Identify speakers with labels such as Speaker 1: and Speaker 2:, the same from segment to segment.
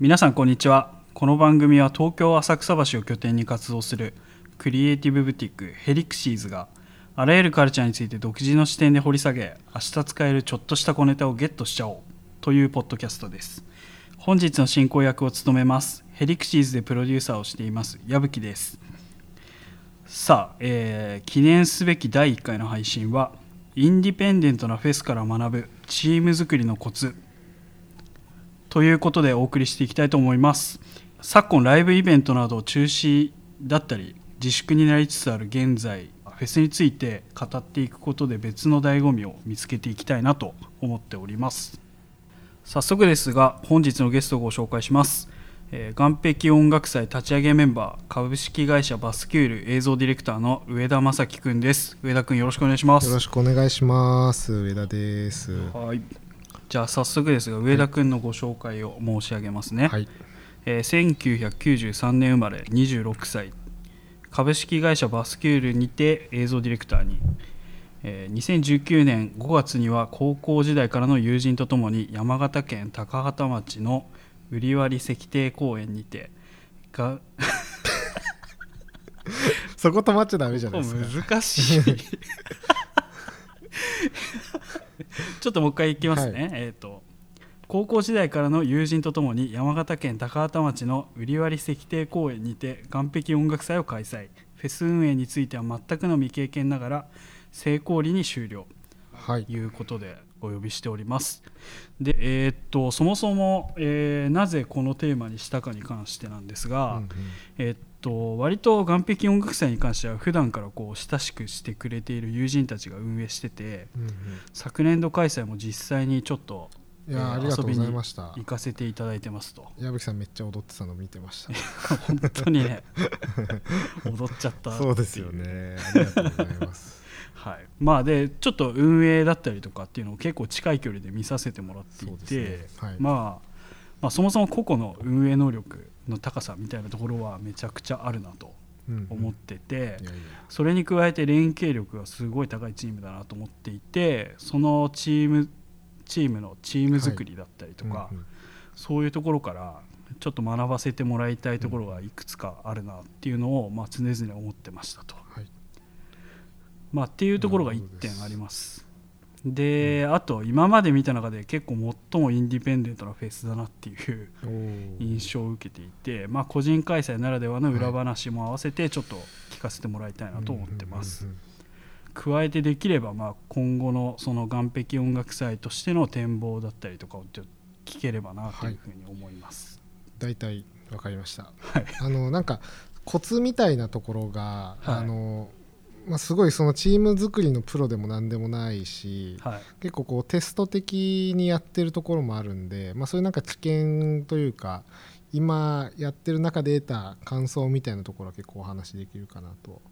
Speaker 1: 皆さんこんにちは。この番組は東京浅草橋を拠点に活動するクリエイティブブティックヘリクシーズがあらゆるカルチャーについて独自の視点で掘り下げ明日使えるちょっとした小ネタをゲットしちゃおうというポッドキャストです。本日の進行役を務めますヘリクシーズでプロデューサーをしています矢吹です。さあ、えー記念すべき第1回の配信はインディペンデントなフェスから学ぶチーム作りのコツということでお送りしていきたいと思います。昨今ライブイベントなど中止だったり自粛になりつつある現在フェスについて語っていくことで別の醍醐味を見つけていきたいなと思っております。早速ですが本日のゲストをご紹介します、えー、岸壁音楽祭立ち上げメンバー株式会社バスキュール映像ディレクターの上田正樹くんです。上田くんよろしくお願いします。
Speaker 2: よろしくお願いします。上田です。
Speaker 1: はいじゃあ早速ですが上田くんのご紹介を申し上げますね、
Speaker 2: はい。
Speaker 1: えー1993年生まれ26歳株式会社バスキュールにて映像ディレクターに、えー2019年5月には高校時代からの友人とともに山形県高畠町の売割石庭公園にてが
Speaker 2: そこ止まっちゃダメじゃないですか。
Speaker 1: 難しい ちょっともう一回いきますね、
Speaker 2: はい。
Speaker 1: えっ、と高校時代からの友人とともに山形県高畠町の売割石庭公園にて岸壁音楽祭を開催。フェス運営については全くの未経験ながら成功裏に終了。
Speaker 2: はい。
Speaker 1: ということでお呼びしておりますでえーっとそもそも、えーなぜこのテーマにしたかに関してなんですが、
Speaker 2: うんうん
Speaker 1: えっと割と岸壁音楽祭に関しては普段からこう親しくしてくれている友人たちが運営してて
Speaker 2: うん
Speaker 1: 昨年度開催も実際にちょっと
Speaker 2: うんいやー、
Speaker 1: えー
Speaker 2: ありがとうござい
Speaker 1: 遊びに
Speaker 2: ました。
Speaker 1: 行かせていただいてますと
Speaker 2: 矢吹さんめっちゃ踊ってたの見てました。
Speaker 1: 本当にね 踊っちゃった
Speaker 2: そうですよね。ありがとうございます。
Speaker 1: はい、まあでちょっと運営だったりとかっていうのを結構近い距離で見させてもらっていて、
Speaker 2: ね。はい。
Speaker 1: まあ、まあそもそも個々の運営能力の高さみたいなところはめちゃくちゃあるなと
Speaker 2: うんうん。
Speaker 1: 思ってて、
Speaker 2: いやいや。
Speaker 1: それに加えて連携力がすごい高いチームだなと思っていてそのチームチームのチーム作りだったりとか、
Speaker 2: うんうん。
Speaker 1: そういうところからちょっと学ばせてもらいたいところがいくつかあるなっていうのを、まあ、常々思ってましたと。
Speaker 2: はい。
Speaker 1: まあ、っていうところが1点あります。で、あと今まで見た中で結構最もインディペンデントなフェスだなっていう印象を受けていて、まあ、個人開催ならではの裏話も合わせてちょっと聞かせてもらいたいなと思ってます。加えてできればまあ今後のその岸壁音楽祭としての展望だったりとかをちょっと聞ければなというふうに思います。
Speaker 2: 大体わかりました。
Speaker 1: はい、
Speaker 2: あのなんかコツみたいなところが、
Speaker 1: はい
Speaker 2: あのまあすごいそのチーム作りのプロでも何でもないし、
Speaker 1: はい。
Speaker 2: 結構こうテスト的にやってるところもあるんで、まあ、そういうなんか知見というか今やってる中で得た感想みたいなところは結構お話しできるかなと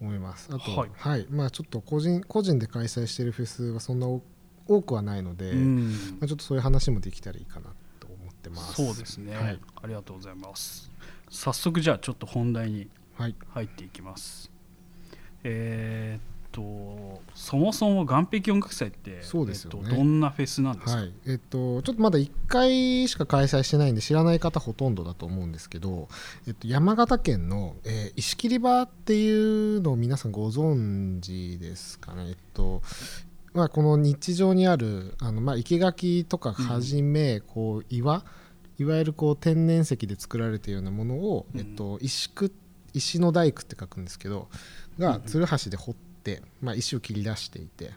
Speaker 2: 思います。あと、
Speaker 1: は
Speaker 2: はい。いまあ、ちょっと個人個人で開催してるフェスはそんな多多くはないので、
Speaker 1: う
Speaker 2: ま
Speaker 1: ん
Speaker 2: あ、ちょっとそういう話もできたらいいかなと思ってます。
Speaker 1: そうですね、
Speaker 2: はい。
Speaker 1: ありがとうございます。早速じゃあちょっと本題に
Speaker 2: はい。
Speaker 1: 入っていきますえーっとそもそも岸壁音楽祭って
Speaker 2: そうですよね。
Speaker 1: えっと、どんなフェスなんですか、
Speaker 2: はい。えっと、ちょっとまだ1回しか開催してないんで知らない方ほとんどだと思うんですけど、えっと、山形県の、えー石切場っていうのを皆さんご存知ですかね、えっとまあ、この日常にあるあの、まあ、生垣とかはじめ、こう岩いわゆるこう天然石で作られているようなものを、
Speaker 1: うん
Speaker 2: えっと、石く石の大工って書くんですけどがつるはしで掘って、まあ、石を切り出していて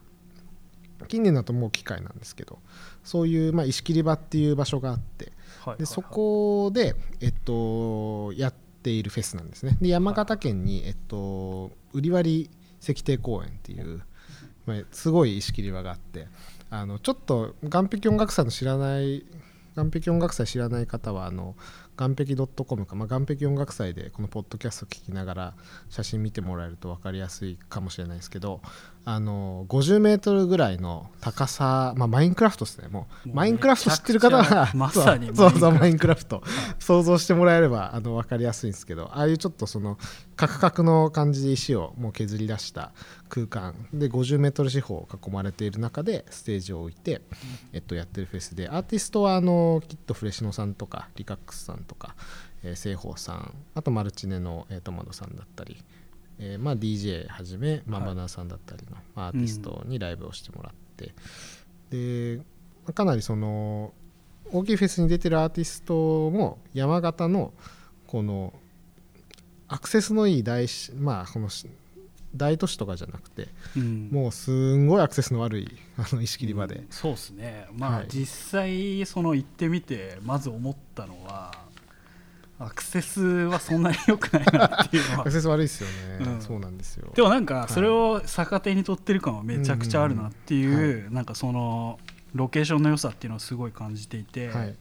Speaker 2: 近年だともう機械なんですけどそういう、まあ、石切り場っていう場所があってでそこで、えっと、やっているフェスなんですね。で山形県に、えっと、売割石庭公園っていう、まあ、すごい石切り場があってあのちょっと岸壁音楽祭の知らない岸壁音楽祭知らない方はあの岸壁 .com か、まあ、岸壁音楽祭でこのポッドキャスト聞きながら写真見てもらえると分かりやすいかもしれないですけどあの50メートルぐらいの高さ、まあ、マインクラフトですね。もうマインクラフト知ってる方は
Speaker 1: まさに
Speaker 2: そうそうマ
Speaker 1: イ
Speaker 2: ンクラフト。想像してもらえればあの分かりやすいんですけどああいうちょっとそのカクカクの感じで石をもう削り出した空間。で50メートル四方囲まれている中でステージを置いて、えっと、やってるフェスでアーティストはあのきっとフレシノさんとかリカックスさんとか、えー、西宝さんあとマルチネの、えー、トマトさんだったり、えーまあ、DJ はじめマバナーさんだったりの、まあアーティストにライブをしてもらって、でまあかなりその大きいフェスに出てるアーティストも山形のこのアクセスのいい大しまあこのし大都市とかじゃなくて
Speaker 1: うん。
Speaker 2: もうすんごいアクセスの悪い あの石切り場で、
Speaker 1: そうですね。まあ、
Speaker 2: はい。
Speaker 1: 実際その行ってみてまず思ったのはアクセスはそんなに良くないなっていうの
Speaker 2: ア
Speaker 1: は
Speaker 2: クセス悪いですよね、
Speaker 1: うん。
Speaker 2: そうなんですよ。
Speaker 1: でもなんかそれを逆手に取ってる感はめちゃくちゃあるなっていう、
Speaker 2: うんうん
Speaker 1: なんかそのロケーションの良さっていうのをすごい感じていて、
Speaker 2: はい。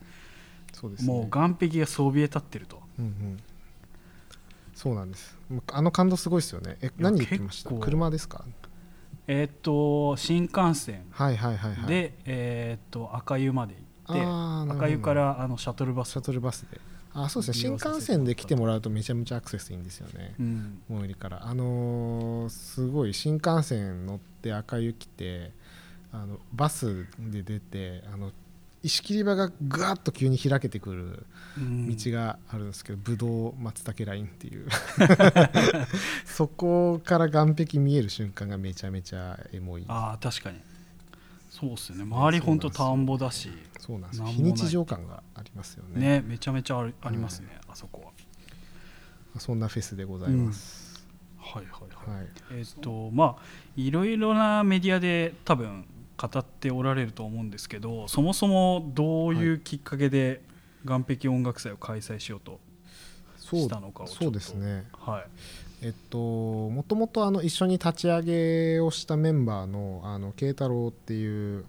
Speaker 2: そうですね。
Speaker 1: もう岸壁がそびえ立ってると。
Speaker 2: うんうんそうなんです。あの感動すごいですよね。え何言ってました？車ですか？
Speaker 1: えーっと新幹線。
Speaker 2: はいはいはいはい。
Speaker 1: で、えーっと赤湯まで行って赤湯からあのシャトルバス。
Speaker 2: シャトルバスで。あそうですね。新幹線で来てもらうとめちゃめちゃアクセスいいんですよね。
Speaker 1: うん。
Speaker 2: 最寄りから。あのーすごい新幹線乗って赤湯来てあのバスで出てあの石切り場がぐわっと急に開けてくる
Speaker 1: うん。
Speaker 2: 道があるんですけど、ぶどう松茸ラインっていう。そこから岸壁見える瞬間がめちゃめちゃエモい。
Speaker 1: ああ確かに。そうっすね。周りほんと田んぼだし。
Speaker 2: そうなんです。非日常感がありますよね。
Speaker 1: ねめちゃめちゃありますね、あそこは。
Speaker 2: そんなフェスでございます、
Speaker 1: はいはいはい。
Speaker 2: はい。
Speaker 1: えっとまあいろいろなメディアで多分語っておられると思うんですけどそもそもどういうきっかけで岸壁音楽祭を開催しようとしたのかをちょっと
Speaker 2: そうですね。
Speaker 1: はい。
Speaker 2: えっともともとあの一緒に立ち上げをしたメンバーのあの慶太郎っていう
Speaker 1: はい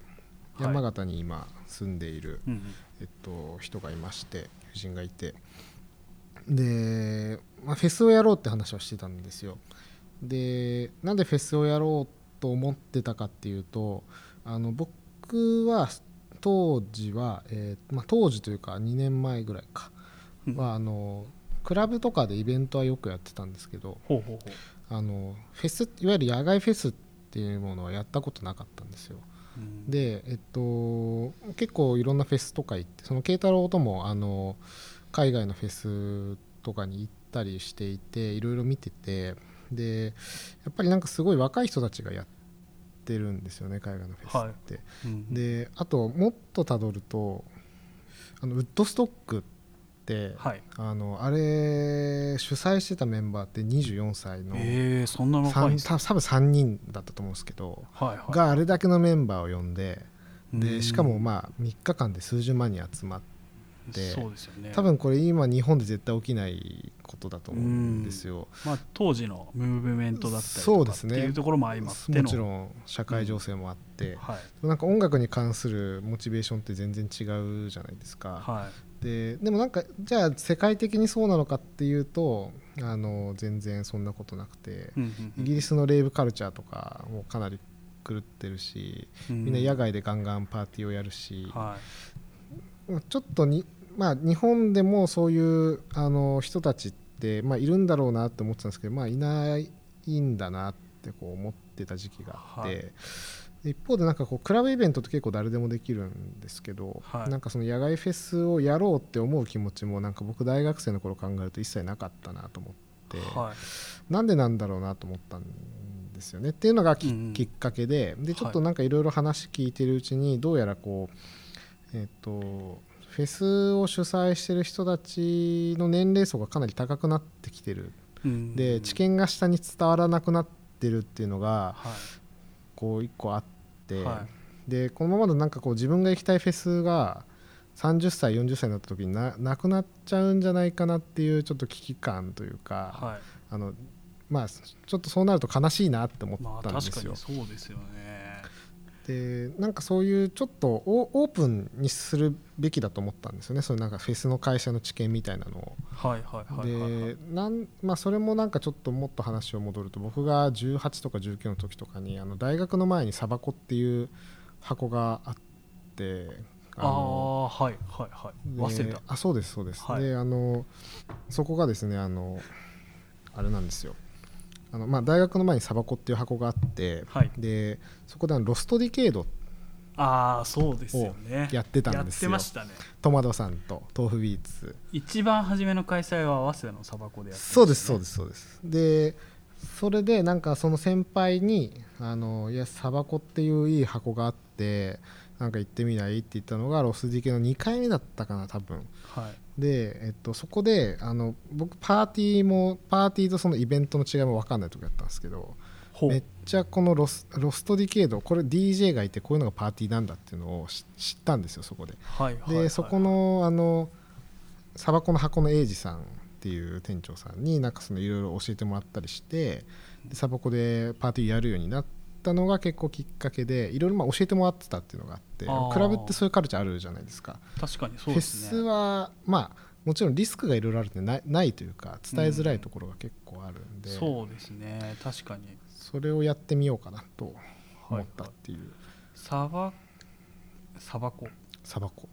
Speaker 2: 山形に今住んでいる、
Speaker 1: うんうん。
Speaker 2: えっと、人がいまして友人がいて。で、まあ、フェスをやろうって話をしてたんですよ。でなんでフェスをやろうと思ってたかっていうとあの僕は当時は、えーまあ、当時というか2年前ぐらいか。
Speaker 1: うん。
Speaker 2: はあのクラブとかでイベントはよくやってたんですけどあのフェスいわゆる野外フェスっていうものはやったことなかったんですよ。
Speaker 1: う、うん。
Speaker 2: で、えっと、結構いろんなフェスとか行ってその慶太郎ともあの海外のフェスとかに行ったりしていていろいろ見ててでやっぱりなんかすごい若い人たちがやってるんですよね海外のフェスって。
Speaker 1: うん
Speaker 2: であともっとたどるとあのウッドストックって、
Speaker 1: はい。
Speaker 2: あのあれ主催してたメンバーって24歳の、
Speaker 1: えー、そんな若い
Speaker 2: 多分3人だったと思うんですけど、
Speaker 1: はいはい。
Speaker 2: があれだけのメンバーを呼んで
Speaker 1: うん。
Speaker 2: でしかもまあ3日間で数十万人集まっ
Speaker 1: ですよね。
Speaker 2: 多分これ今日本で絶対起きないことだと思うんですよ。
Speaker 1: まあ、当時のムーブメントだったりとかって
Speaker 2: そうですね。
Speaker 1: いうところも相まっての
Speaker 2: もちろん社会情勢もあって、
Speaker 1: はい。
Speaker 2: なんか音楽に関するモチベーションって全然違うじゃないですか。
Speaker 1: は
Speaker 2: ででもなんかじゃあ世界的にそうなのかっていうとあの全然そんなことなくて。
Speaker 1: い、うんうんうん。
Speaker 2: イギリスのレイブカルチャーとかもかなり狂ってるしみんな野外でガンガンパーティーをやるし、
Speaker 1: は
Speaker 2: ちょっとに、まあ、日本でもそういうあの人たちって、まあ、いるんだろうなって思ってたんですけど、まあ、いないんだなってこう思ってた時期があって、
Speaker 1: はい。
Speaker 2: で一方でなんかこうクラブイベントって結構誰でもできるんですけど、
Speaker 1: はい。
Speaker 2: なんかその野外フェスをやろうって思う気持ちもなんか僕大学生の頃考えると一切なかったなと思って、
Speaker 1: いはい。
Speaker 2: なんでなんだろうなと思ったんですよね。っていうのがき,、
Speaker 1: うんうん。
Speaker 2: きっかけででちょっと
Speaker 1: はい。
Speaker 2: なんかいろいろ話聞いてるうちにどうやらこうえっ、とフェスを主催してる人たちの年齢層がかなり高くなってきてる。
Speaker 1: うん。
Speaker 2: で知見が下に伝わらなくなってるっていうのが
Speaker 1: は
Speaker 2: こう一個あって、
Speaker 1: い。は
Speaker 2: でこのままだとなんかこう自分が行きたいフェスが30歳40歳になった時にななくなっちゃうんじゃないかなっていうちょっと危機感というか、
Speaker 1: いはい。
Speaker 2: あのまあちょっとそうなると悲しいなって思
Speaker 1: まあ
Speaker 2: ったんですよ。
Speaker 1: 確かにそうですよね
Speaker 2: でなんかそういうちょっとオオープンにするべきだと思ったんですよね。そのなんかフェスの会社の知見みたいなのを。
Speaker 1: はいはいはい
Speaker 2: でなんまあ、それもなんかちょっともっと話を戻ると僕が18とか19の時とかにあの大学の前にサバコっていう箱があって
Speaker 1: あ
Speaker 2: の
Speaker 1: あはいはいはい。
Speaker 2: で
Speaker 1: 早稲田
Speaker 2: あそうですそうです、
Speaker 1: はい。
Speaker 2: であのそこがですねあのあれなんですよあの、まあ、大学の前にサバコっていう箱があって
Speaker 1: はい。
Speaker 2: でそこであのロストディケード
Speaker 1: ああそうですよね。
Speaker 2: やってたんですよ。
Speaker 1: やってましたね。
Speaker 2: トマトさんと豆腐ビーツ。
Speaker 1: 一番初めの開催は早稲田のサバコでやってね。
Speaker 2: そうですそうですそうです。でそれでなんかその先輩に「あのいやサバコっていういい箱があってなんか行ってみない?」って言ったのがロスディケの2回目だったかな多分。
Speaker 1: はい
Speaker 2: で、えっと、そこであの僕パーティーもパーティーとそのイベントの違いも分かんない時だったんですけどめっちゃこのロス Lost Decade これ DJ がいてこういうのがパーティーなんだっていうのを知知ったんですよそこで。
Speaker 1: はいはい
Speaker 2: で、
Speaker 1: はい。
Speaker 2: そこのあのサバコの箱の英二さんっていう店長さんになんかそのいろいろ教えてもらったりしてでサバコでパーティーやるようになったのが結構きっかけでいろいろまあ教えてもらってたっていうのがあってクラブってそういうカルチャーあるじゃないですか。
Speaker 1: 確かにそ
Speaker 2: フェ
Speaker 1: うですね。
Speaker 2: スはまあもちろんリスクがいろいろあるんでないないというか伝えづらいところが結構あるんで、
Speaker 1: そうですね。確かに。
Speaker 2: それをやってみようかなと思ったっていう、
Speaker 1: サバサバコ。
Speaker 2: サバコ。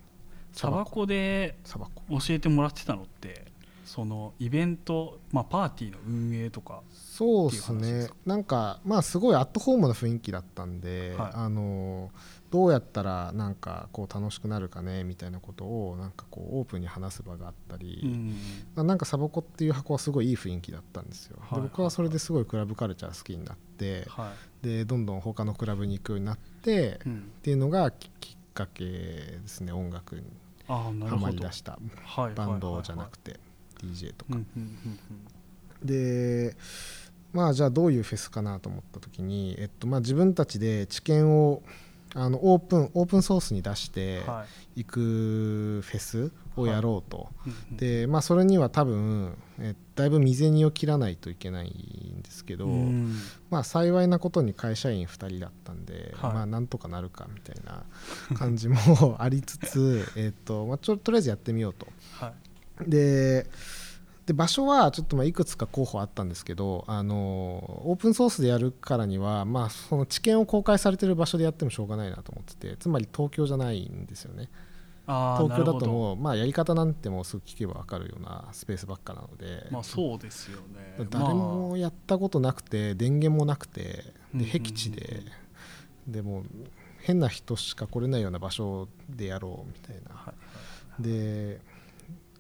Speaker 1: サバコで
Speaker 2: サバコ。
Speaker 1: 教えてもらってたのってそのイベント、まあ、パーティーの運営とか
Speaker 2: そうですね。なんかまあすごいアットホームな雰囲気だったんで、
Speaker 1: はい。
Speaker 2: あのどうやったらなんかこう楽しくなるかねみたいなことをなんかこうオープンに話す場があったり、
Speaker 1: うん。
Speaker 2: まあなんかサボコっていう箱はすごいいい雰囲気だったんですよ、
Speaker 1: はい。
Speaker 2: で僕はそれですごいクラブカルチャー好きになって
Speaker 1: は
Speaker 2: でどんどん他のクラブに行くようになって、っ
Speaker 1: いうん、
Speaker 2: ていうのがききっかけですね音楽にハマりだした
Speaker 1: はい
Speaker 2: バンドじゃな
Speaker 1: て
Speaker 2: くて DJ とか。
Speaker 1: うんうんうん
Speaker 2: でまあじゃあどういうフェスかなと思った時に、えっとまあ、自分たちで知見をあのオープンオープンソースに出して
Speaker 1: い。
Speaker 2: いくフェスをやろうと、
Speaker 1: うんうん
Speaker 2: でまあそれには多分えだいぶ未然を切らないといけないんですけど、
Speaker 1: うん。
Speaker 2: まあ幸いなことに会社員2人だったんで、
Speaker 1: はい。
Speaker 2: まあなんとかなるかみたいな感じもありつつ えっと、まあ、ちょとりあえずやってみようと。
Speaker 1: はい
Speaker 2: でで場所はちょっとまあいくつか候補あったんですけどあのオープンソースでやるからには、まあ、その知見を公開されてる場所でやってもしょうがないなと思っててつまり東京じゃないんですよね。東京だと
Speaker 1: う
Speaker 2: もう、まあ、やり方なんてもうすぐ聞けば分かるようなスペースばっかなので、
Speaker 1: まあそうですよね。
Speaker 2: 誰もやったことなくて電源もなくてで僻地ででもう変な人しか来れないような場所でやろうみたいな。で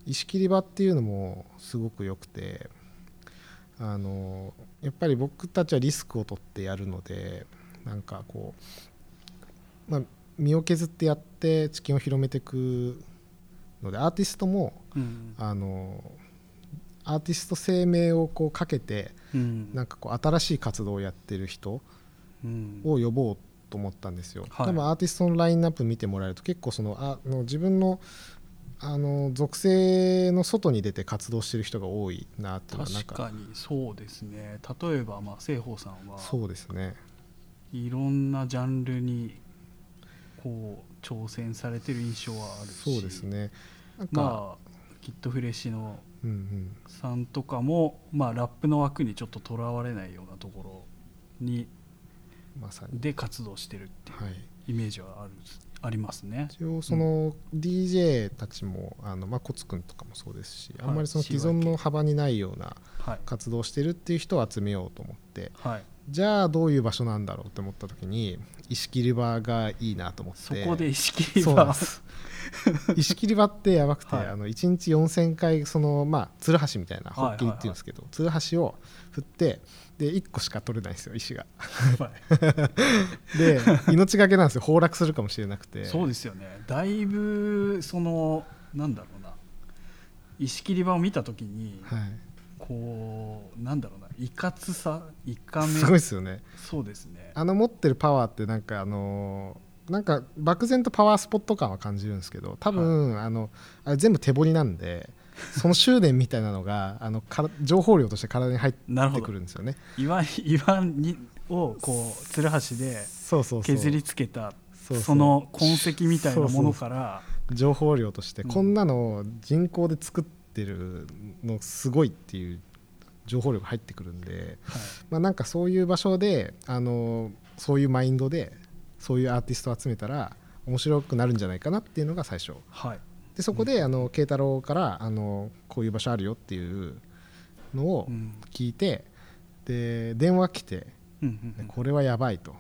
Speaker 2: 石切り場っていうのもすごく良くてあのやっぱり僕たちはリスクを取ってやるのでなんかこう、まあ、身を削ってやって知見を広めていくのでアーティストも
Speaker 1: うん。
Speaker 2: あのアーティスト生命をこうかけて
Speaker 1: うん。
Speaker 2: なんかこう新しい活動をやってる人
Speaker 1: うん。
Speaker 2: を呼ぼうと思ったんですよ、
Speaker 1: はい。
Speaker 2: 多分アーティストのラインナップ見てもらえると結構そのあの自分のあの属性の外に出て活動してる人が多いなっていうのはなんか
Speaker 1: 確かにそうですね。例えばまあさんは
Speaker 2: そうですね。
Speaker 1: いろんなジャンルにこう挑戦されてる印象はあるし
Speaker 2: そうですね。なんか、
Speaker 1: まあきっとフレッシュの
Speaker 2: うんうん、
Speaker 1: さんとかも、まあ、ラップの枠にちょっととらわれないようなところに
Speaker 2: まさに。
Speaker 1: で活動してるっていう
Speaker 2: はい。
Speaker 1: イメージはあるありますね。
Speaker 2: 一応その DJ たちもあの、まあ、コツくんとかもそうですし、
Speaker 1: はい。
Speaker 2: あんまりその既存の幅にないような
Speaker 1: はい、
Speaker 2: 活動をしてるっていう人を集めようと思って
Speaker 1: はい、
Speaker 2: じゃあどういう場所なんだろうって思った時に石切り場がいいなと思って。
Speaker 1: そこで意識は
Speaker 2: そうなんです。石切り場ってやばくて、
Speaker 1: はい。
Speaker 2: あの1日4000回そのまあつるはしみたいな
Speaker 1: はいはい
Speaker 2: ホッキリっていうんですけど、つるはしを振ってで1個しか取れないんですよ石が。で命がけなんですよ。崩落するかもしれなくて。
Speaker 1: そうですよね。だいぶそのなんだろうな。石切り場を見た時に
Speaker 2: はい、
Speaker 1: こうなんだろうな。いかつさいかめ。
Speaker 2: すごいですよね。
Speaker 1: そうですね。
Speaker 2: あの持ってるパワーってなんかあのーなんか漠然とパワースポット感は感じるんですけど多分、あのあれ全部手彫りなんでその執念みたいなのがあのから情報量として体に入ってくるんですよね。
Speaker 1: 岩岩にをこうつるはしで
Speaker 2: そうそうそう。
Speaker 1: 削りつけた
Speaker 2: そ
Speaker 1: の痕跡みたいなものから
Speaker 2: 情報量として、
Speaker 1: うん。
Speaker 2: こんなの人工で作ってるのすごいっていう情報量が入ってくるんで、
Speaker 1: はい。
Speaker 2: まあ、なんかそういう場所であのそういうマインドでそういうアーティストを集めたら面白くなるんじゃないかなっていうのが最初。
Speaker 1: はい
Speaker 2: でそこで、あの慶太郎からあのこういう場所あるよっていうのを
Speaker 1: うん。
Speaker 2: 聞いて、で電話来てこれはやばいと。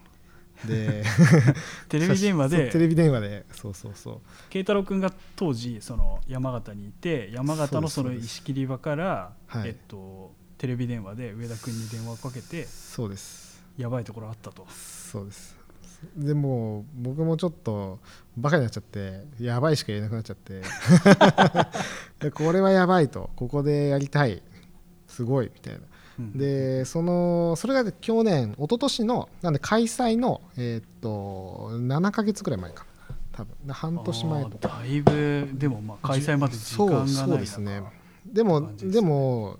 Speaker 2: で
Speaker 1: テレビ電話
Speaker 2: そうテ
Speaker 1: で
Speaker 2: レビ電話で。そうそうそう。
Speaker 1: 慶太郎君が当時その山形にいて山形のその石切り場から
Speaker 2: はい。
Speaker 1: えっとテレビ電話で上田君に電話をかけて
Speaker 2: そうです。
Speaker 1: やばいところあったと。
Speaker 2: そうですでも僕もちょっとバカになっちゃってやばいしか言えなくなっちゃって。でこれはやばいと。ここでやりたい。すごいみたいな。
Speaker 1: うん。
Speaker 2: でそのそれが去年一昨年のなんで開催のえーっと7ヶ月ぐらい前か。な多分。で半年前とか。
Speaker 1: だいぶでもまあ開催まで時間がない
Speaker 2: そうそうですね。でも
Speaker 1: で
Speaker 2: も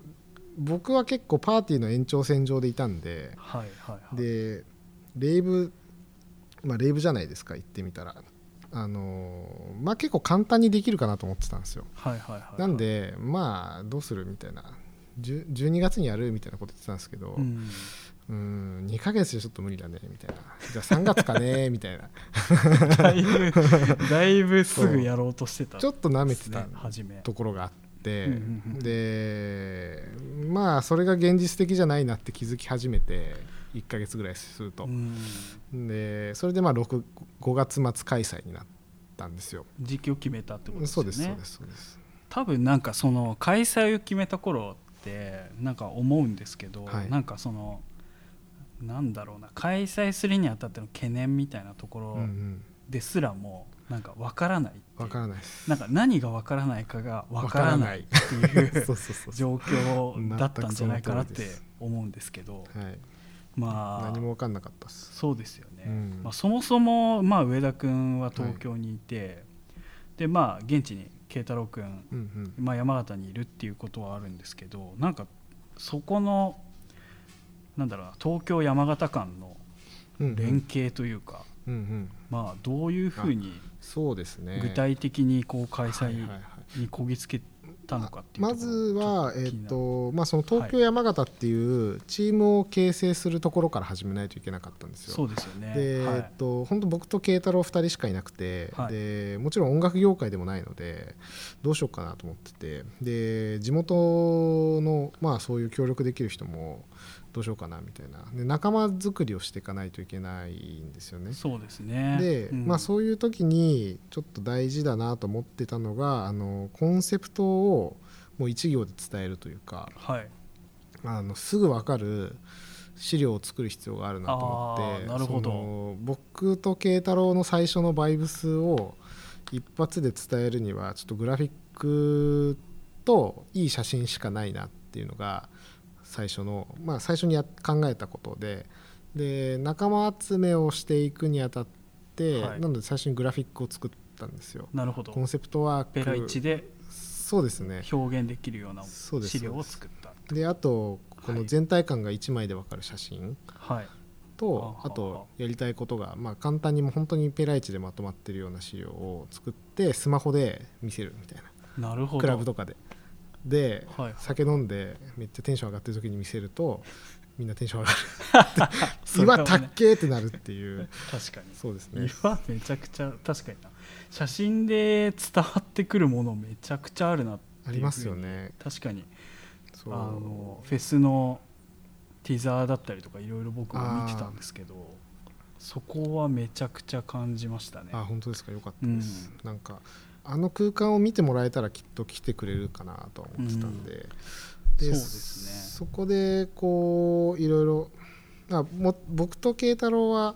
Speaker 2: 僕は結構パーティーの延長線上でいたんで。
Speaker 1: はいはいはい。
Speaker 2: でレイブまあレイブじゃないですか言ってみたら。あのーまあ結構簡単にできるかなと思ってたんですよ。
Speaker 1: はいはいはい
Speaker 2: なんでまあどうするみたいな。10 12月にやるみたいなこと言ってたんですけど
Speaker 1: うん。
Speaker 2: うん2ヶ月じゃちょっと無理だねみたいな。じゃあ3月かね みたいな。
Speaker 1: だいぶだいぶすぐやろうとしてた
Speaker 2: ちょっと舐めてたところがあって、
Speaker 1: うんうんうん。
Speaker 2: でまあそれが現実的じゃないなって気づき始めて1ヶ月ぐらいすると、
Speaker 1: うん。
Speaker 2: でそれでまあ6 5月末開催になったんですよ。
Speaker 1: 時期を決めたってことですね。
Speaker 2: うですそうですそうです。
Speaker 1: 多分なんかその開催を決めた頃ってなんか思うんですけど、
Speaker 2: はい。
Speaker 1: なんかそのなんだろうな開催するにあたっての懸念みたいなところですらもなんかわからないっていう。
Speaker 2: わからないです。
Speaker 1: なんか何がわからないかがわからないってい
Speaker 2: そう。
Speaker 1: 状況だったんじゃないかなって思うんですけど。
Speaker 2: はい、
Speaker 1: まあ
Speaker 2: 何も分かんなかったです。
Speaker 1: そうですよね、
Speaker 2: うん。
Speaker 1: まあ、そもそも、まあ、上田君は東京にいて、でまあ現地に慶太郎君、
Speaker 2: うん
Speaker 1: まあ、山形にいるっていうことはあるんですけどなんかそこのなんだろうな東京山形間の
Speaker 2: うんうん。
Speaker 1: 連携というか、
Speaker 2: うんうん。
Speaker 1: まあ、どういうふうに
Speaker 2: そうですね。
Speaker 1: 具体的にこう開催
Speaker 2: はいはいはい。
Speaker 1: にこぎつけたのか
Speaker 2: まずは、えっ
Speaker 1: ちょっ気になる。
Speaker 2: とまあ、その東京山形っていうチームを形成するところから始めないといけなかったんですよ。
Speaker 1: そうですよね。
Speaker 2: で、
Speaker 1: はい。
Speaker 2: えっと本当僕と慶太郎2人しかいなくて、
Speaker 1: はい。
Speaker 2: でもちろん音楽業界でもないのでどうしようかなと思ってて。で地元の、まあ、そういう協力できる人もどうしようかなみたいな。で仲間作りをしていかないといけないんですよね。
Speaker 1: そうですね。
Speaker 2: で、
Speaker 1: うん。
Speaker 2: まあ、そういう時にちょっと大事だなと思ってたのがあのコンセプトをもう一行で伝えるというか
Speaker 1: はい。
Speaker 2: あのすぐ分かる資料を作る必要があるなと思って
Speaker 1: なるほど。
Speaker 2: その僕と慶太郎の最初のバイブスを一発で伝えるにはちょっとグラフィックといい写真しかないなっていうのが最初の、まあ、最初にや考えたことで。で仲間集めをしていくにあたって、
Speaker 1: はい。
Speaker 2: なので最初にグラフィックを作ったんですよ。
Speaker 1: なるほど。
Speaker 2: コンセプトワーク
Speaker 1: ペライチで
Speaker 2: そうですね。
Speaker 1: 表現できるような資料を作った。
Speaker 2: であとこの全体感が1枚で分かる写真。
Speaker 1: はい。
Speaker 2: と、
Speaker 1: あ。
Speaker 2: あとやりたいことが、まあ、簡単にもう本当にペライチでまとまってるような資料を作ってスマホで見せるみたいな。
Speaker 1: なるほど。
Speaker 2: クラブとかでで、
Speaker 1: はい
Speaker 2: 酒飲んでめっちゃテンション上がってる時に見せるとみんなテンション上がる。岩たっけーってなるっていう。
Speaker 1: 確かに。
Speaker 2: そうですね。
Speaker 1: 岩めちゃくちゃ確かにな。写真で伝わってくるものめちゃくちゃあるな
Speaker 2: ありますよね。
Speaker 1: 確かに。あのフェスのティザーだったりとかいろいろ僕も見てたんですけどそこはめちゃくちゃ感じましたね。
Speaker 2: あ本当ですか。よかったです、なんかあの空間を見てもらえたらきっと来てくれるかなとは思ってたんで,、
Speaker 1: そうですね。
Speaker 2: そこでこういろいろあも僕と慶太郎は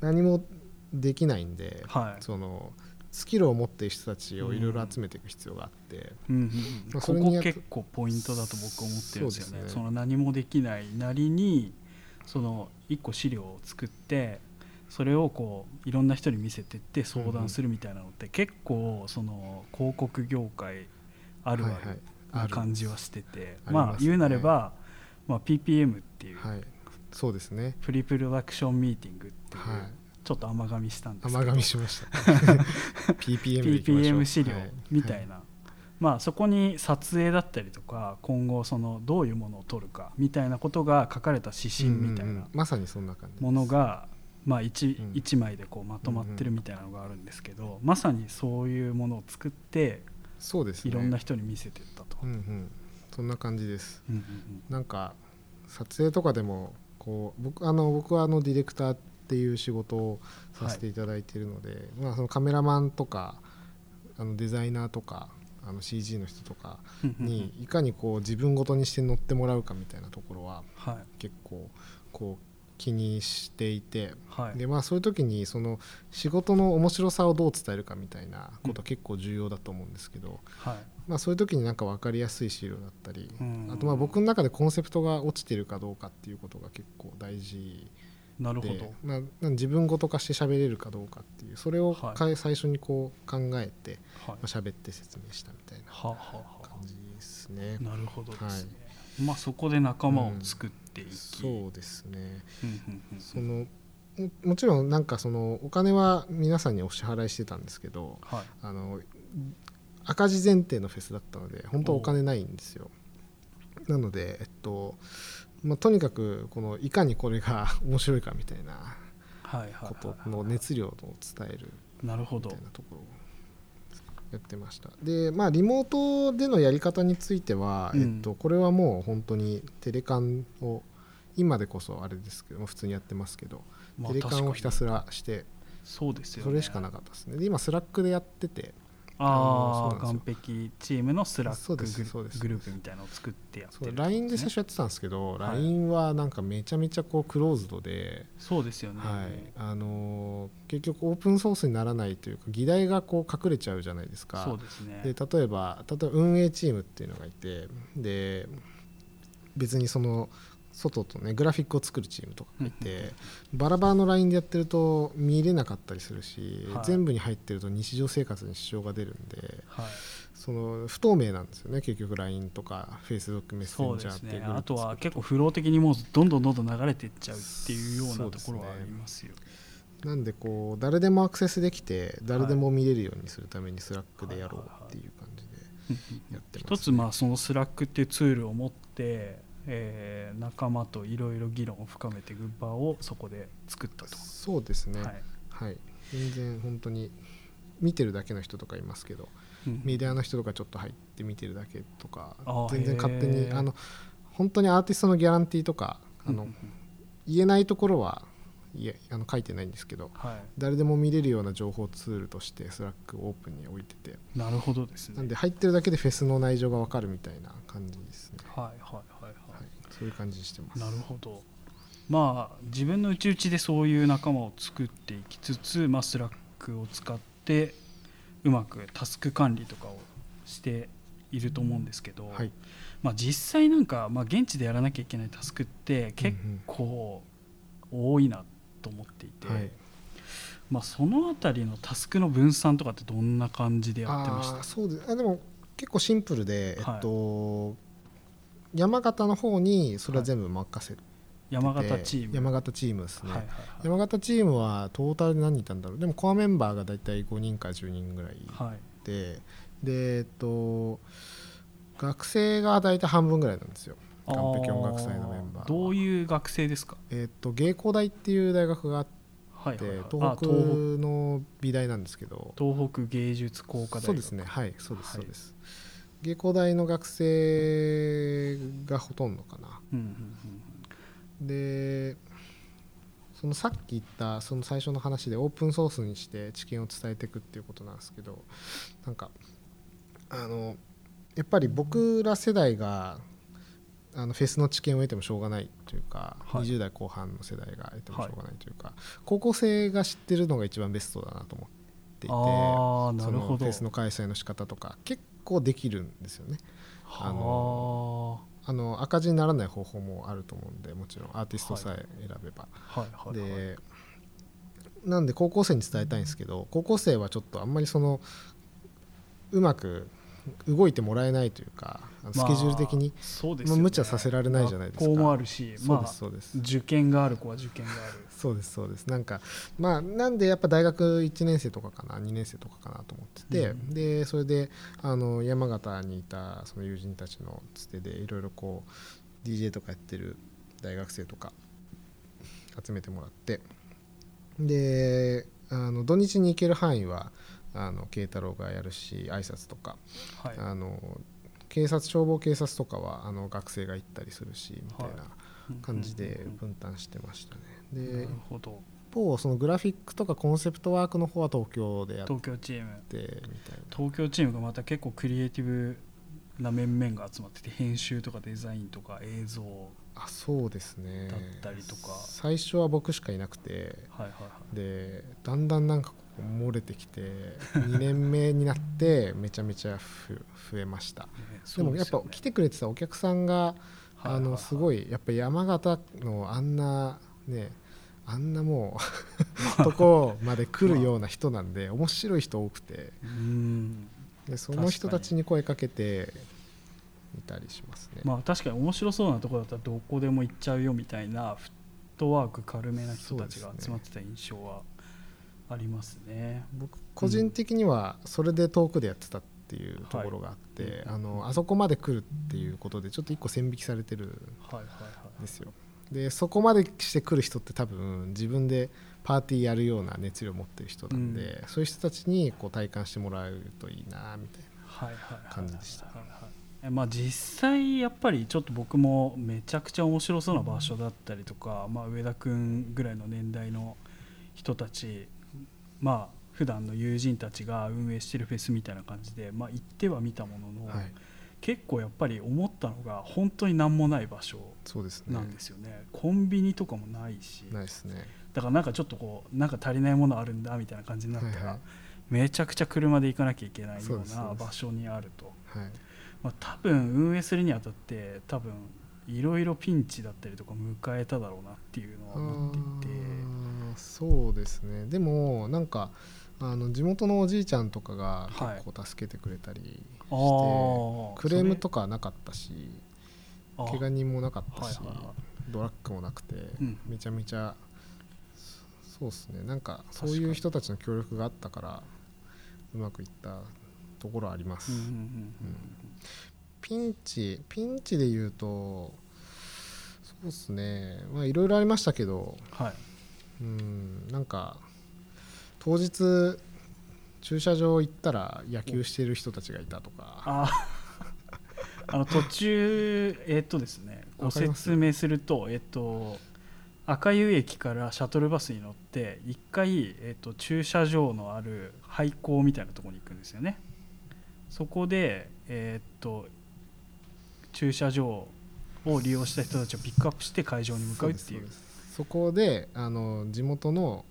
Speaker 2: 何もできないんで、
Speaker 1: はい。
Speaker 2: そのスキルを持っている人たちをいろいろ集めていく必要があって、
Speaker 1: うんうんうん。
Speaker 2: まあ
Speaker 1: こ
Speaker 2: それにやっ
Speaker 1: こ結構ポイントだと僕思ってるんですよね。そ
Speaker 2: ね。
Speaker 1: の何もできないなりにその一個資料を作ってそれをこういろんな人に見せてって相談するみたいなのって結構その広告業界あるある感じはしてて、
Speaker 2: ま
Speaker 1: あ言うなれば、まあ、PPM っていう
Speaker 2: はい。そうですね。
Speaker 1: プリプロダクションミーティングっていう、
Speaker 2: はい。
Speaker 1: ちょっと甘噛みしたんですけど
Speaker 2: 甘噛みしました。PPM
Speaker 1: PPM 資料
Speaker 2: はい。
Speaker 1: みたいな、まあそこに撮影だったりとか今後そのどういうものを撮るかみたいなことが書かれた指針みたいなん。
Speaker 2: まさにそんな感じです。
Speaker 1: ものが、まあ、一
Speaker 2: うん。
Speaker 1: 一枚でこうまとまってるみたいなのがあるんですけど、まさにそういうものを作って
Speaker 2: そうですね。
Speaker 1: いろんな人に見せてったと。
Speaker 2: うんうん。そんな感じです。
Speaker 1: うんうん
Speaker 2: なんか撮影とかでもこう僕あの僕はあのディレクターっていう仕事をさせていただいているので、まあ、そのカメラマンとかあのデザイナーとかあの CG の人とか
Speaker 1: うんうんうん。
Speaker 2: にいかにこう自分ごとにして乗ってもらうかみたいなところは
Speaker 1: はい。
Speaker 2: 結構こう気にしていて
Speaker 1: はい。
Speaker 2: でまあそういう時にその仕事の面白さをどう伝えるかみたいなことは結構重要だと思うんですけど、
Speaker 1: はい。
Speaker 2: まあ、そういう時になんか分かりやすい資料だったり、
Speaker 1: うん。
Speaker 2: あとまあ僕の中でコンセプトが落ちてるかどうかっていうことが結構大事で
Speaker 1: なるほど、
Speaker 2: まあ、自分ごと化して喋れるかどうかっていうそれを
Speaker 1: はい。
Speaker 2: 最初にこう考えて、
Speaker 1: はい。
Speaker 2: まあ、喋って説明したみたいな感じですね。
Speaker 1: あなるほどですね、まあそこで仲間を作っていき、
Speaker 2: そうですね。そのももちろんなんかそのお金は皆さんにお支払いしてたんですけど
Speaker 1: はい。
Speaker 2: あの赤字前提のフェスだったので本当はお金ないんですよ。なのでえっとまあ、とにかくこのいかにこれが 面白いかみたいなこと
Speaker 1: はい
Speaker 2: の熱量を伝える
Speaker 1: なるほど
Speaker 2: みたいなところをやってました。でまあリモートでのやり方については、
Speaker 1: うん。
Speaker 2: えっと、これはもう本当にテレカンを今でこそあれですけど普通にやってますけど、
Speaker 1: まあ
Speaker 2: テレカンをひたすらして
Speaker 1: そうですよね。
Speaker 2: それしかなかったですね。で今 Slack でやってて
Speaker 1: ああ
Speaker 2: あのそうなん
Speaker 1: 岸壁チームの Slack グルグループみたいなのを作ってやってる
Speaker 2: LINE で最初やってたんですけど、
Speaker 1: はい。
Speaker 2: LINE はなんかめちゃめちゃこうクローズドで、
Speaker 1: そうですよね、
Speaker 2: はい。あのー結局オープンソースにならないというか議題がこう隠れちゃうじゃないですか。
Speaker 1: そうですね。
Speaker 2: で例えば例えば運営チームっていうのがいてで別にその外とねグラフィックを作るチームとかがいてバラバラの LINE でやってると見れなかったりするし、
Speaker 1: はい。
Speaker 2: 全部に入ってると日常生活に支障が出るんで
Speaker 1: はい。
Speaker 2: その不透明なんですよね結局 LINE とか Facebook メッセンジャーっていう
Speaker 1: すね。あとは結構フロー的にもうどんどんどんどん流れていっちゃうっていうようなところはありますよ。
Speaker 2: なんでこう誰でもアクセスできて誰でも見れるようにするために Slack でやろうっていう感じでやってます、
Speaker 1: 一つまあその Slack っていうツールを持って、えー仲間といろいろ議論を深めていく場をそこで作ったと、
Speaker 2: そうですね。
Speaker 1: はい。
Speaker 2: はい、全然本当に見てるだけの人とかいますけど
Speaker 1: うん。
Speaker 2: メディアの人とかちょっと入って見てるだけとか全然勝手にあの本当にアーティストのギャランティーとかあの
Speaker 1: うんうん。
Speaker 2: 言えないところはいえあの書いてないんですけど
Speaker 1: は
Speaker 2: 誰でも見れるような情報ツールとして Slack をオープンに置いてて。
Speaker 1: いなるほどですね。
Speaker 2: なんで入ってるだけでフェスの内情が分かるみたいな感じですね、
Speaker 1: はい、はい、
Speaker 2: そういう感じにしてます。
Speaker 1: なるほど。まあ自分の内々でそういう仲間を作っていきつつ、まあ、 Slack を使ってうまくタスク管理とかをしていると思うんですけど、
Speaker 2: はい。
Speaker 1: まあ、実際なんか、まあ、現地でやらなきゃいけないタスクって結構多いなと思っていて、
Speaker 2: はい。
Speaker 1: まあ、そのあたりのタスクの分散とかってどんな感じでやってました？
Speaker 2: あーそうです。あでも結構シンプルで、
Speaker 1: はい
Speaker 2: えっと山形の方にそれは全部任せてて、
Speaker 1: 山形チーム。
Speaker 2: 山形チームですね、
Speaker 1: はいはいはい。
Speaker 2: 山形チームはトータルで何人いたんだろう。でもコアメンバーが大体5人から10人ぐらいい
Speaker 1: はい。
Speaker 2: て、でえっと学生が大体半分ぐらいなんですよ。完璧音楽祭のメンバーは。
Speaker 1: あどういう学生ですか？
Speaker 2: えっと芸工大っていう大学があって、
Speaker 1: はいはいはい。あ
Speaker 2: 東北
Speaker 1: 東
Speaker 2: の美大なんですけど。
Speaker 1: 北東北芸術工科大学。
Speaker 2: そうですね。はいそうです
Speaker 1: はい。
Speaker 2: そうです、芸工大の学生がほとんどかな。でそのさっき言ったその最初の話でオープンソースにして知見を伝えていくっていうことなんですけどなんかあのやっぱり僕ら世代があのフェスの知見を得てもしょうがないというか、
Speaker 1: はい。
Speaker 2: 20代後半の世代が得てもしょうがないというか、高校生が知ってるのが一番ベストだなと思っていてそのフェスの開催の仕方とか結構できるんですよね。あ。
Speaker 1: は
Speaker 2: あの赤字にならない方法もあると思うんでもちろんアーティストさえ選べば。
Speaker 1: あはい。はい。はい。
Speaker 2: でなんで高校生に伝えたいんですけど高校生はちょっとあんまりそのうまく動いてもらえないというかスケジュール的に、
Speaker 1: まあそうですよね。
Speaker 2: まあ無茶させられないじゃないですか。
Speaker 1: 学校もあるしまあ
Speaker 2: ですそうです。
Speaker 1: 受験がある子は受験がある。
Speaker 2: そうですそうです。なんかまあなんでやっぱ大学1年生とかかな2年生とかかなと思ってて、
Speaker 1: うん。
Speaker 2: でそれであの山形にいたその友人たちのつてでいろいろこう DJ とかやってる大学生とか集めてもらってであの土日に行ける範囲はあの慶太郎がやるし挨拶とか。
Speaker 1: はい。
Speaker 2: あの警察消防警察とかはあの学生が行ったりするしみたいな感じで分担してましたね。で
Speaker 1: うんうんうんなるほど。
Speaker 2: 一方そのグラフィックとかコンセプトワークの方は東京でやっ
Speaker 1: 東京チーム。
Speaker 2: てみたいな。
Speaker 1: 東京チームがまた結構クリエイティブな面々が集まってて編集とかデザインとか映像。
Speaker 2: あそうですね。
Speaker 1: だったりとか。
Speaker 2: 最初は僕しかいなくて
Speaker 1: はいはいはい。
Speaker 2: でだんだんなんかこう漏れてきて2年目になってめちゃめちゃふ増えました。
Speaker 1: ね
Speaker 2: でもやっぱ来てくれてたお客さんがあのすご
Speaker 1: い
Speaker 2: いやっぱ山形のあんなねあんなもう とこまで来るような人なんで面白い人多くて。
Speaker 1: うん。
Speaker 2: でその人たちに声かけてみたりしますね。
Speaker 1: まあ確かに面白そうなところだったらどこでも行っちゃうよみたいなフットワーク軽めな人たちが集まってた印象はありますね。
Speaker 2: 僕個人的にはそれで遠くでやってたっていうところがあって、
Speaker 1: はい。
Speaker 2: あのあそこまで来るっていうことでちょっと一個線引きされてる。んですよ。でそこまでしてくる人って多分自分でパーティーやるような熱量を持ってる人なんで、そういう人たちにこう体感してもらえるといいなみたい
Speaker 1: はいはいはい
Speaker 2: 感じでした。
Speaker 1: まあ実際やっぱりちょっと僕もめちゃくちゃ面白そうな場所だったりとか、まあ、上田君ぐらいの年代の人たちまあ普段の友人たちが運営してるフェスみたいな感じで、まあ、行ってはみたものの、
Speaker 2: な、はい、
Speaker 1: 結構やっぱり思ったのが本当に何もない場所
Speaker 2: そうですね。
Speaker 1: なんですよね。コンビニとかもないし。
Speaker 2: ないですね。
Speaker 1: だからなんかちょっとこうなんか足りないものあるんだみたいな感じになったら、
Speaker 2: はいはい。
Speaker 1: めちゃくちゃ車で行かなきゃいけないよ
Speaker 2: そう
Speaker 1: な場所にあると、
Speaker 2: はい。
Speaker 1: まあ、多分運営するにあたって多分いろいろピンチだったりとか迎えただろうなっていうのは思っていて
Speaker 2: そうですね。でもなんかあの地元のおじいちゃんとかが
Speaker 1: はい。
Speaker 2: 結構助けてくれたりして、
Speaker 1: あー
Speaker 2: クレームとかなかったし怪我人もなかったし、
Speaker 1: はいはいは
Speaker 2: ドラッグもなくて、
Speaker 1: うん。
Speaker 2: めちゃめちゃそそうですね。なんかそういう人たちの協力があったからうまくいったところはあります、
Speaker 1: うんうんうん
Speaker 2: ピンチピンチで言うとそうですね。まあいろいろありましたけど
Speaker 1: はい
Speaker 2: うんなんか当日駐車場行ったら野球してる人たちがいたとか。
Speaker 1: ああの途中えっとですねご説明するとえっと赤湯駅からシャトルバスに乗って一回、えっと、駐車場のある廃校みたいなところに行くんですよね。そこでえっと駐車場を利用した人たちをピックアップして会場に向かうっていう
Speaker 2: そこであの地元の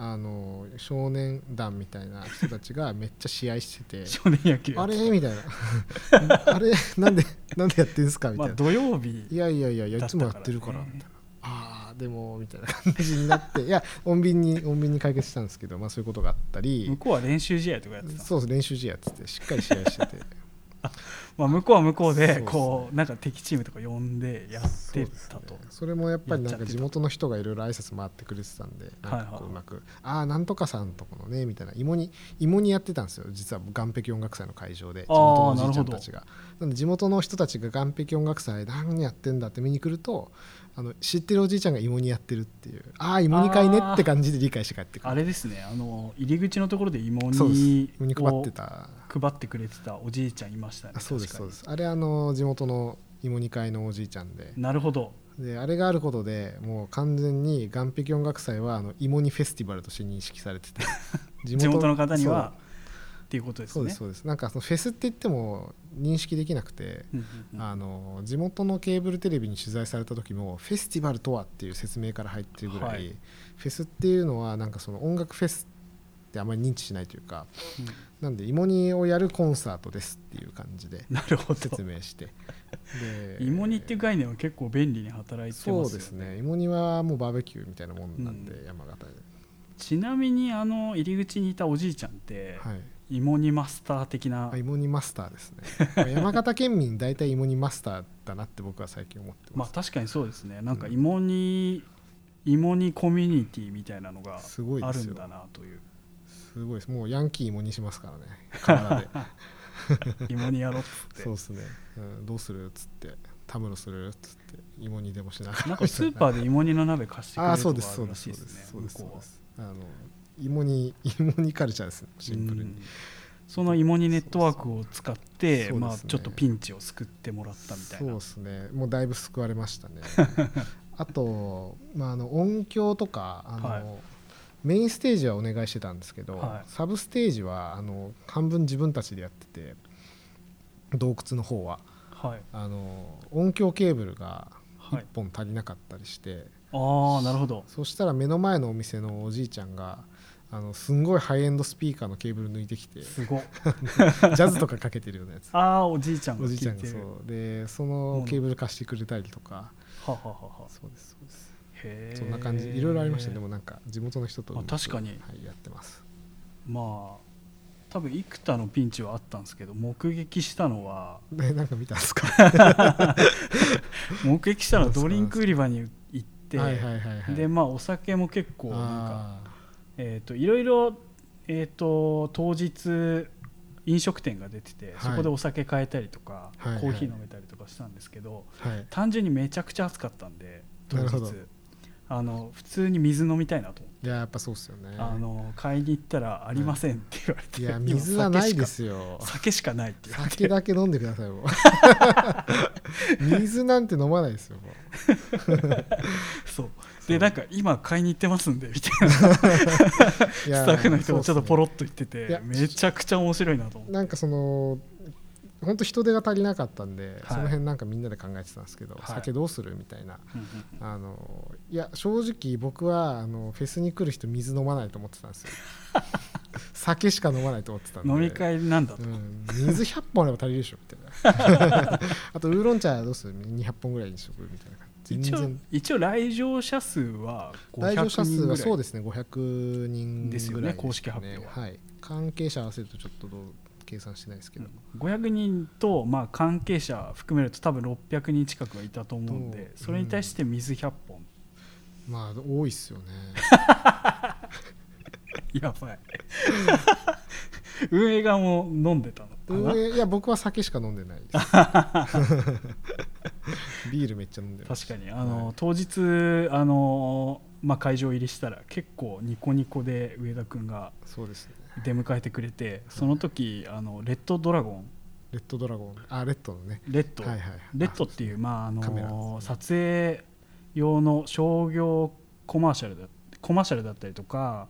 Speaker 2: あの少年団みたいな人たちが めっちゃ試合してて
Speaker 1: 少年野球
Speaker 2: あれ？みたいな。あれ？なんでなんでやってんすか？みたいな、
Speaker 1: まあ、土曜日
Speaker 2: いやいやいやいつもやってるから。みたいなああでもみたいな感じになって。いや穏便に穏便に解決したんですけど、まあ、そういうことがあったり。
Speaker 1: 向こうは練習試合とかやってた。
Speaker 2: そうです練習試合やっててしっかり試合してて
Speaker 1: まあ、向こうは向こうでこうなんか敵チームとか呼んでやってたと、
Speaker 2: そね。それもやっぱりなんか地元の人がいろいろ挨拶回ってくれてたんでなんかこううまく「ああなんとかさんとこのね」みたいな芋に芋にやってたんですよ。実は岸壁音楽祭の会場で地元のおじいちゃんたちが。なんで地元の人たちが岸壁音楽祭何やってんだって見に来るとあの知ってるおじいちゃんが芋にやってるっていう。ああ芋煮会ねって感じで理解して帰ってくる。
Speaker 1: あれですね。あの入り口のところで芋煮
Speaker 2: 芋に配ってた。
Speaker 1: を配ってくれてたおじいちゃんいましたね。
Speaker 2: あそうですそうです。あれあの地元の芋煮会のおじいちゃんで。
Speaker 1: なるほど。
Speaker 2: であれがあることでもう完全に岸壁音楽祭はあの芋煮フェスティバルとして認識されてて。地
Speaker 1: 地元の方にはっていうことですね。
Speaker 2: そうですそうです。なんかそのフェスって言っても認識できなくて、
Speaker 1: うんうんうん。
Speaker 2: あの地元のケーブルテレビに取材された時もフェスティバルとはっていう説明から入ってるぐらい、
Speaker 1: はい。
Speaker 2: フェスっていうのはなんかその音楽フェスってあまり認知しないというかなんで芋煮をやるコンサートですっていう感じで
Speaker 1: うんなるほど。
Speaker 2: 説明して。で
Speaker 1: 芋煮っていう概念は結構便利に働いて
Speaker 2: そう
Speaker 1: ますよ
Speaker 2: ですね。芋煮はもうバーベキューみたいなもんなんで、
Speaker 1: うん。
Speaker 2: 山形で、
Speaker 1: ちなみにあの入り口にいたおじいちゃんって、
Speaker 2: はい、
Speaker 1: 芋煮マスター的な
Speaker 2: あ芋煮マスターですね。まあ山形県民大体芋煮マスターだなって僕は最近思ってます、
Speaker 1: まあ確かにそうですね。なんか芋煮、芋煮コミュニティみたいなのが
Speaker 2: すごいですよ。
Speaker 1: あるんだなという
Speaker 2: すごいです。もうヤンキー芋煮しますからね。河原で。
Speaker 1: 芋煮やろうっつって。
Speaker 2: そうですね、うん、どうするっつって。たむろするっつって。芋煮でもしながら。
Speaker 1: なんかスーパーで芋煮の鍋貸してくれるとこあ
Speaker 2: そうですそうで
Speaker 1: るらしいで
Speaker 2: すそうです。すそうですそうです。あの芋煮 芋煮カルチャーですねシンプルに。
Speaker 1: うん。その芋煮ネットワークを使って
Speaker 2: そうそうそう
Speaker 1: まあ、ちょっとピンチを救ってもらったみたいな。
Speaker 2: そうですね。もうだいぶ救われましたね。あと、まあ、あの音響とかあの、
Speaker 1: はい
Speaker 2: メインステージはお願いしてたんですけど、
Speaker 1: はい。
Speaker 2: サブステージはあの半分自分たちでやってて洞窟の方は。
Speaker 1: はい。
Speaker 2: あの音響ケーブルが1
Speaker 1: はい。
Speaker 2: 本足りなかったりして、
Speaker 1: ああなるほど。
Speaker 2: そしたら目の前のお店のおじいちゃんがあのすんごいハイエンドスピーカーのケーブル抜いてきてジ
Speaker 1: すごっ。
Speaker 2: ャズとかかけてるようなやつ。
Speaker 1: ああおじいちゃんが
Speaker 2: おじいちゃんがそう。でそのケーブル貸してくれたりとか、
Speaker 1: はははは。
Speaker 2: そうですそうですそんな感じ。いろいろありましたね。でもなんか地元の人と
Speaker 1: あ確かに。
Speaker 2: はい、やってます。
Speaker 1: まあ多分幾多のピンチはあったんですけど目撃したのは
Speaker 2: でなんか見たんですか？
Speaker 1: 目撃したのはドリンク売り場に行ってでまあお酒も結構なんか
Speaker 2: あ
Speaker 1: えー、といろいろ、えー、と当日飲食店が出てて、
Speaker 2: はい。
Speaker 1: そこでお酒買えたりとか、
Speaker 2: はいはい。
Speaker 1: コーヒー飲めたりとかしたんですけど
Speaker 2: ーはい。
Speaker 1: 単純にめちゃくちゃ暑かったんで当日あの普通に水飲みたいなと。思って、
Speaker 2: いややっぱそうっすよね。
Speaker 1: あの買いに行ったらありませんって言われて、
Speaker 2: いや
Speaker 1: 今
Speaker 2: 水はないですよ。
Speaker 1: 酒しかないって言われて。
Speaker 2: 酒だけ飲んでくださいもう。水なんて飲まないですよも
Speaker 1: そう。
Speaker 2: そう。
Speaker 1: でなんか今買いに行ってますんでみたいな。スタッフの人がちょっとポロ
Speaker 2: っ
Speaker 1: ッと言っててめちゃくちゃ面白いなと思って。
Speaker 2: なんかその本当人手が足りなかったんで、
Speaker 1: はい。
Speaker 2: その辺なんかみんなで考えてたんですけど、
Speaker 1: はい。
Speaker 2: 酒どうするみたいな。あのいや正直僕はあのフェスに来る人水飲まないと思ってたんですよ。酒しか飲まないと思ってたんで。
Speaker 1: 飲み会なんだと、
Speaker 2: うん、水100本あれば足りるでしょみたいな。あとウーロン茶どうする？200本ぐらいにしとくみたいな感じ。全
Speaker 1: 一応
Speaker 2: 然。
Speaker 1: 一応来場者数は
Speaker 2: 来場者数はそう
Speaker 1: で
Speaker 2: ですね500人
Speaker 1: ですよね
Speaker 2: ぐらいでした
Speaker 1: 公式発表は。
Speaker 2: はい、関係者合わせるとちょっとどう計算してないですけど、
Speaker 1: 500人と、まあ、関係者含めると多分600人近くはいたと思うんで
Speaker 2: と
Speaker 1: それに対して水100本、
Speaker 2: まあ多いっすよね。
Speaker 1: やばい。運営側も飲んでたのかな？
Speaker 2: 運営いや僕は酒しか飲んでないです。ビールめっちゃ飲んでま
Speaker 1: 確かに。あの、
Speaker 2: はい。
Speaker 1: 当日あの、まあ、会場入りしたら結構ニコニコで上田君が出迎えてくれてその時あのレッドドラゴン。
Speaker 2: レッドドラゴン。あレッドのね。
Speaker 1: レッド、
Speaker 2: はいはい
Speaker 1: レッドっていうまああの撮影用の商業コマーシャルだコマーシャルだったりとか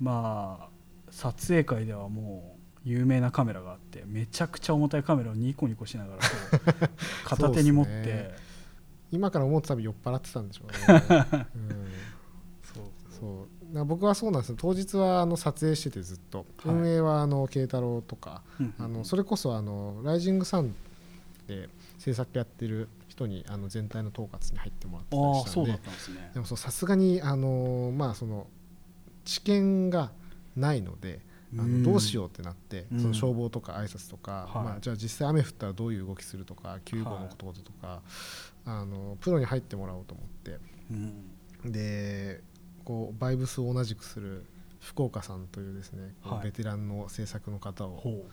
Speaker 1: まあ撮影会ではもう有名なカメラがあってめちゃくちゃ重たいカメラをニコニコしながら 片手に持って。
Speaker 2: ね。今から思うと多分酔っ払ってたんでしょうね、うん、
Speaker 1: そう。
Speaker 2: な僕はそうなんですよ。当日はあの撮影しててずっと、
Speaker 1: はい。
Speaker 2: 運営はあの慶太郎とか
Speaker 1: うん
Speaker 2: あのそれこそあのライジングサンで制作やってる人にあの全体の統括に入ってもらってたりしたんで
Speaker 1: ね。
Speaker 2: でもさすがにあのまあその知見がないのであ
Speaker 1: うん。
Speaker 2: のどうしようってなって、
Speaker 1: うん。
Speaker 2: その消防とか挨拶とか、
Speaker 1: はい。
Speaker 2: まあ、じゃあ実際雨降ったらどういう動きするとか救護のこととか、あのプロに入ってもらおうと思って。
Speaker 1: うん。
Speaker 2: でこうバイブスを同じくする福岡さんというですね、
Speaker 1: はい。
Speaker 2: ベテランの制作の方を
Speaker 1: ほ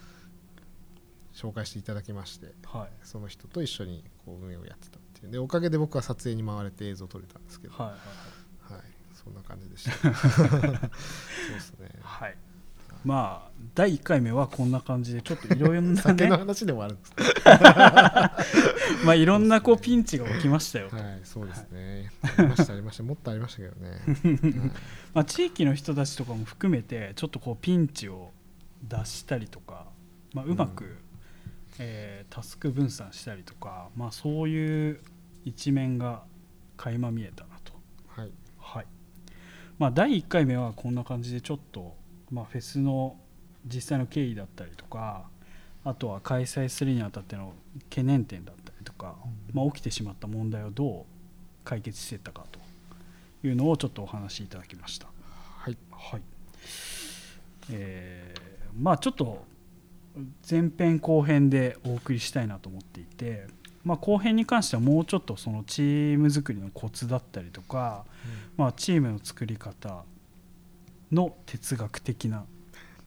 Speaker 2: 紹介していただきまして
Speaker 1: うはい。
Speaker 2: その人と一緒にこう運営をやってたっていう。でおかげで僕は撮影に回れて映像撮れたんですけど、
Speaker 1: はいはい
Speaker 2: はい、そんな感じでした。そうですね。
Speaker 1: はいはいまあ第1回目はこんな感じでちょっといろんな
Speaker 2: 酒の
Speaker 1: ね
Speaker 2: 話でもあるんですか？
Speaker 1: まあいろんなこうピンチが起きましたよ。と
Speaker 2: はいそうですね、ありましたありました。もっとありましたけどね、は い
Speaker 1: まあ、地域の人たちとかも含めてちょっとこうピンチを出したりとか、まあ、うまく、
Speaker 2: うん。
Speaker 1: えータスク分散したりとか、まあ、そういう一面が垣間見えたなと。
Speaker 2: はい。
Speaker 1: はい。まあ、第1回目はこんな感じでちょっと、まあ、フェスの実際の経緯だったりとかあとは開催するにあたっての懸念点だったりとか、まあ、起きてしまった問題をどう解決していったかというのをちょっとお話しいただきました。
Speaker 2: はい。
Speaker 1: はい。えーまあちょっと前編後編でお送りしたいなと思っていて、まあ、後編に関してはもうちょっとそのチーム作りのコツだったりとか、まあ、チームの作り方の哲学的な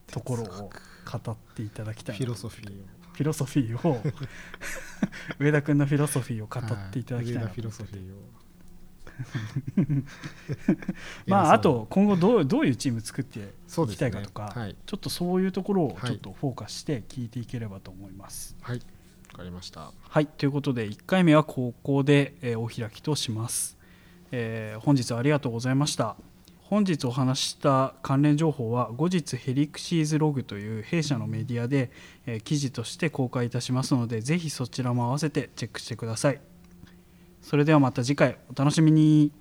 Speaker 1: ところを語っていただきたい
Speaker 2: フィロソフィーを。
Speaker 1: フィロソフィーを。上田君のフィロソフィーを語っていただきたいな
Speaker 2: はい上田フィロソフィーを。
Speaker 1: まああと今後どうどういうチーム作っていきたいかとか、
Speaker 2: はい。
Speaker 1: ちょっとそういうところを
Speaker 2: はい
Speaker 1: ちょっとフォーカスして聞いていければと思います。
Speaker 2: はい。わかりました。
Speaker 1: はい。ということで1回目はここで、えーお開きとします、えー本日はありがとうございました本日お話した関連情報は後日ヘリクシーズログという弊社のメディアで、え記事として公開いたしますのでぜひそちらも併せてチェックしてください。それではまた次回お楽しみに。